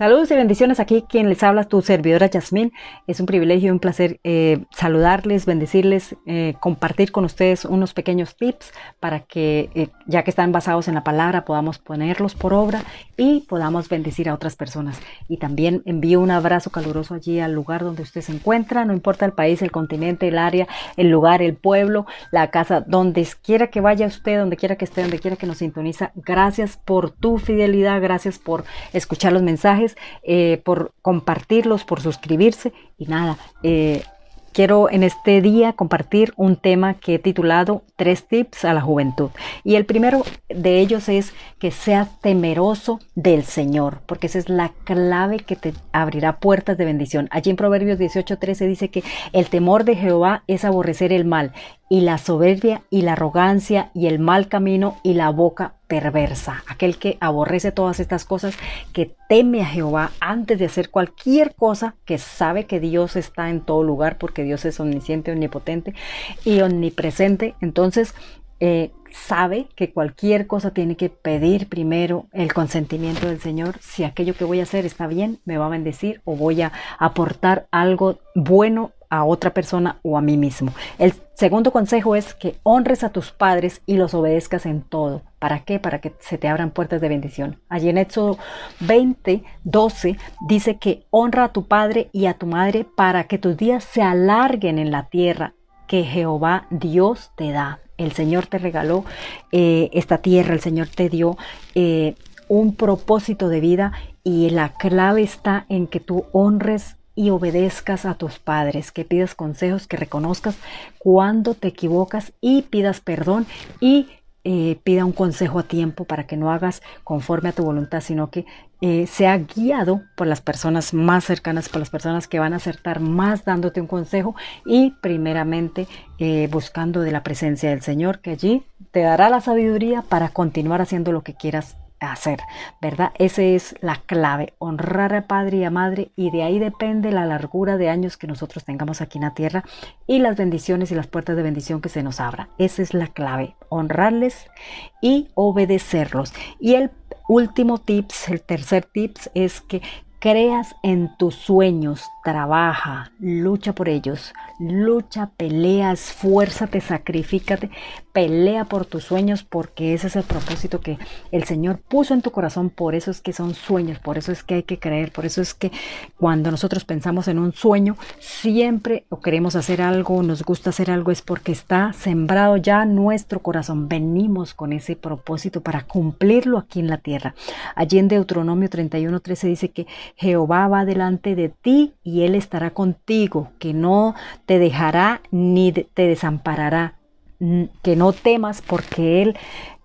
Saludos y bendiciones aquí, quien les habla, tu servidora Yasmín. Es un privilegio y un placer eh, saludarles, bendecirles, eh, compartir con ustedes unos pequeños tips para que, eh, ya que están basados en la palabra, podamos ponerlos por obra y podamos bendecir a otras personas. Y también envío un abrazo caluroso allí al lugar donde usted se encuentra, no importa el país, el continente, el área, el lugar, el pueblo, la casa, donde quiera que vaya usted, donde quiera que esté, donde quiera que nos sintoniza. Gracias por tu fidelidad, gracias por escuchar los mensajes eh, por compartirlos, por suscribirse y nada. Eh, quiero en este día compartir un tema que he titulado Tres tips a la juventud. Y el primero de ellos es que seas temeroso del Señor, porque esa es la clave que te abrirá puertas de bendición. Allí en Proverbios 18:13 dice que el temor de Jehová es aborrecer el mal y la soberbia y la arrogancia y el mal camino y la boca perversa, aquel que aborrece todas estas cosas, que teme a Jehová antes de hacer cualquier cosa, que sabe que Dios está en todo lugar porque Dios es omnisciente, omnipotente y omnipresente. Entonces, eh, sabe que cualquier cosa tiene que pedir primero el consentimiento del Señor. Si aquello que voy a hacer está bien, me va a bendecir o voy a aportar algo bueno a otra persona o a mí mismo. El segundo consejo es que honres a tus padres y los obedezcas en todo. ¿Para qué? Para que se te abran puertas de bendición. Allí en Éxodo 20, 12 dice que honra a tu padre y a tu madre para que tus días se alarguen en la tierra que Jehová Dios te da. El Señor te regaló eh, esta tierra, el Señor te dio eh, un propósito de vida y la clave está en que tú honres y obedezcas a tus padres, que pidas consejos, que reconozcas cuando te equivocas y pidas perdón y eh, pida un consejo a tiempo para que no hagas conforme a tu voluntad, sino que eh, sea guiado por las personas más cercanas, por las personas que van a acertar más dándote un consejo y primeramente eh, buscando de la presencia del Señor, que allí te dará la sabiduría para continuar haciendo lo que quieras hacer, ¿verdad? Esa es la clave, honrar a padre y a madre y de ahí depende la largura de años que nosotros tengamos aquí en la tierra y las bendiciones y las puertas de bendición que se nos abran. Esa es la clave, honrarles y obedecerlos. Y el último tips, el tercer tips es que creas en tus sueños, trabaja, lucha por ellos, lucha, pelea, esfuérzate, sacrifícate, pelea por tus sueños porque ese es el propósito que el Señor puso en tu corazón, por eso es que son sueños, por eso es que hay que creer, por eso es que cuando nosotros pensamos en un sueño, siempre o queremos hacer algo, nos gusta hacer algo, es porque está sembrado ya nuestro corazón, venimos con ese propósito para cumplirlo aquí en la tierra. Allí en Deuteronomio 31, 13 dice que Jehová va delante de ti y Él estará contigo, que no te dejará ni te desamparará, que no temas porque Él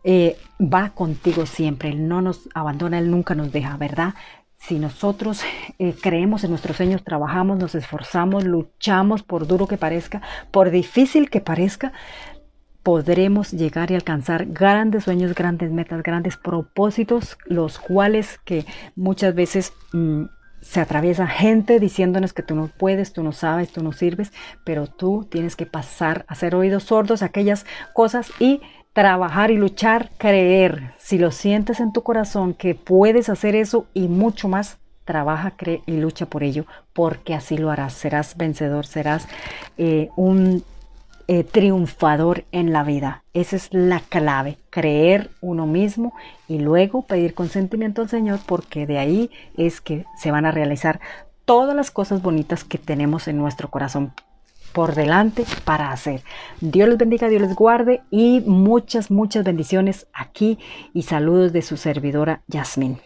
eh, va contigo siempre, Él no nos abandona, Él nunca nos deja, ¿verdad? Si nosotros eh, creemos en nuestros sueños, trabajamos, nos esforzamos, luchamos, por duro que parezca, por difícil que parezca, podremos llegar y alcanzar grandes sueños, grandes metas, grandes propósitos, los cuales que muchas veces mm, se atraviesa gente diciéndonos que tú no puedes, tú no sabes, tú no sirves, pero tú tienes que pasar a hacer oídos sordos a aquellas cosas y trabajar y luchar, creer. Si lo sientes en tu corazón que puedes hacer eso y mucho más, trabaja, cree y lucha por ello, porque así lo harás. Serás vencedor, serás eh, un eh, triunfador en la vida. Esa es la clave, creer uno mismo y luego pedir consentimiento al Señor porque de ahí es que se van a realizar todas las cosas bonitas que tenemos en nuestro corazón por delante para hacer. Dios les bendiga, Dios les guarde y muchas, muchas bendiciones aquí y saludos de su servidora Yasmín.